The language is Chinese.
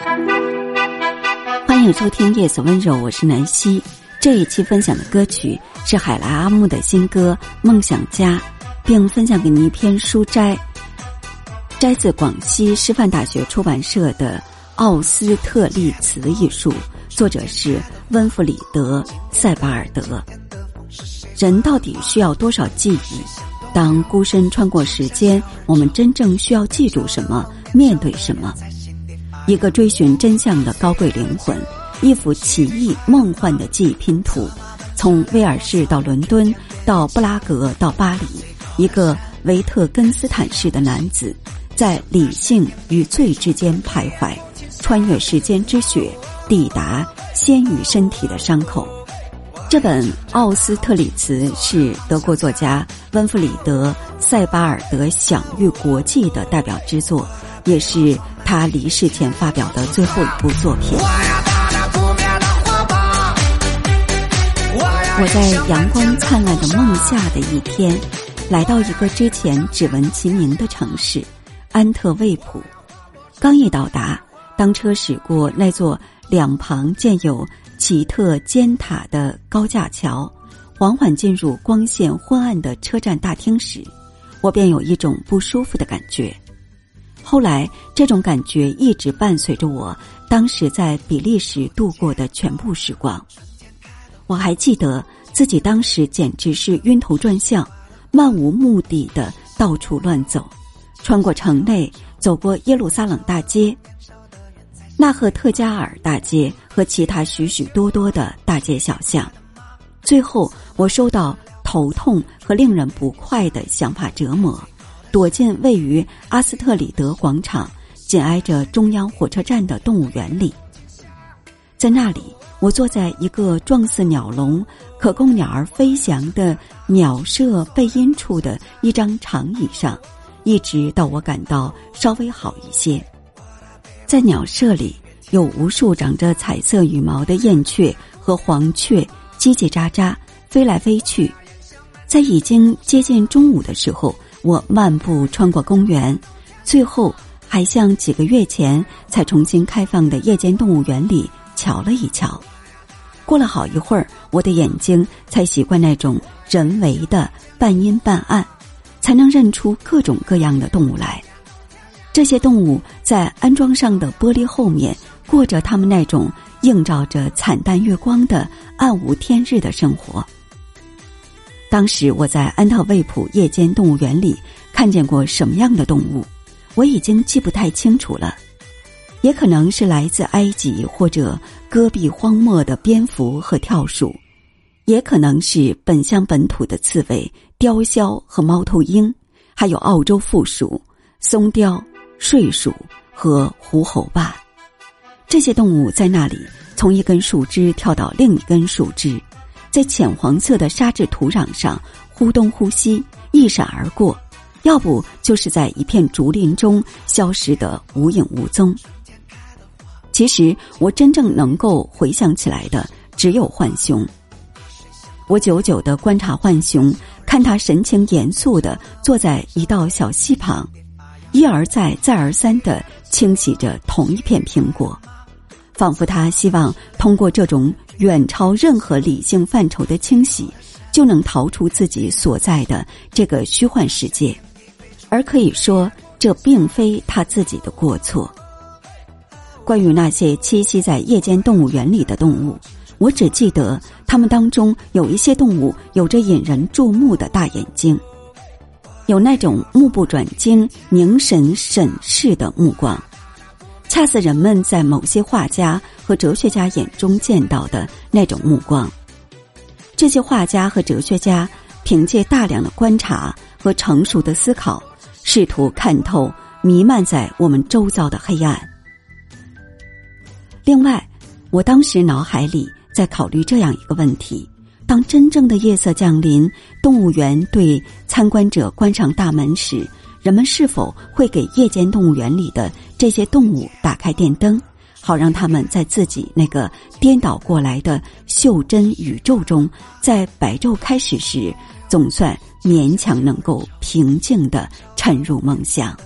欢迎收听《夜色温柔》，我是南希。这一期分享的歌曲是海来阿木的新歌《梦想家》，并分享给您一篇书摘，摘自广西师范大学出版社的《奥斯特利茨》艺术，作者是温弗里德·塞巴尔德。人到底需要多少记忆？当孤身穿过时间，我们真正需要记住什么？面对什么？一个追寻真相的高贵灵魂，一幅奇异梦幻的记忆拼图，从威尔士到伦敦，到布拉格到巴黎，一个维特根斯坦式的男子，在理性与罪之间徘徊，穿越时间之雪，抵达先于身体的伤口。这本《奥斯特里茨》是德国作家温弗里德·塞巴尔德享誉国际的代表之作。也是他离世前发表的最后一部作品。我在阳光灿烂的梦夏的一天，来到一个之前只闻其名的城市——安特卫普。刚一到达，当车驶过那座两旁建有奇特尖塔的高架桥，缓缓进入光线昏暗的车站大厅时，我便有一种不舒服的感觉。后来，这种感觉一直伴随着我当时在比利时度过的全部时光。我还记得自己当时简直是晕头转向，漫无目的的到处乱走，穿过城内，走过耶路撒冷大街、纳赫特加尔大街和其他许许多多的大街小巷。最后，我受到头痛和令人不快的想法折磨。躲进位于阿斯特里德广场紧挨着中央火车站的动物园里，在那里，我坐在一个状似鸟笼、可供鸟儿飞翔的鸟舍背阴处的一张长椅上，一直到我感到稍微好一些。在鸟舍里，有无数长着彩色羽毛的燕雀和黄雀叽叽喳喳飞来飞去。在已经接近中午的时候。我漫步穿过公园，最后还向几个月前才重新开放的夜间动物园里瞧了一瞧。过了好一会儿，我的眼睛才习惯那种人为的半阴半暗，才能认出各种各样的动物来。这些动物在安装上的玻璃后面，过着他们那种映照着惨淡月光的暗无天日的生活。当时我在安特卫普夜间动物园里看见过什么样的动物，我已经记不太清楚了。也可能是来自埃及或者戈壁荒漠的蝙蝠和跳鼠，也可能是本乡本土的刺猬、雕鸮和猫头鹰，还有澳洲负鼠、松雕、睡鼠和狐猴吧。这些动物在那里从一根树枝跳到另一根树枝。在浅黄色的沙质土壤上忽东忽西，一闪而过；要不就是在一片竹林中消失得无影无踪。其实我真正能够回想起来的只有浣熊。我久久的观察浣熊，看它神情严肃的坐在一道小溪旁，一而再、再而三的清洗着同一片苹果，仿佛他希望通过这种。远超任何理性范畴的清洗，就能逃出自己所在的这个虚幻世界，而可以说，这并非他自己的过错。关于那些栖息在夜间动物园里的动物，我只记得它们当中有一些动物有着引人注目的大眼睛，有那种目不转睛、凝神审视的目光。恰似人们在某些画家和哲学家眼中见到的那种目光。这些画家和哲学家凭借大量的观察和成熟的思考，试图看透弥漫在我们周遭的黑暗。另外，我当时脑海里在考虑这样一个问题：当真正的夜色降临，动物园对参观者关上大门时。人们是否会给夜间动物园里的这些动物打开电灯，好让他们在自己那个颠倒过来的袖珍宇宙中，在白昼开始时，总算勉强能够平静地沉入梦乡。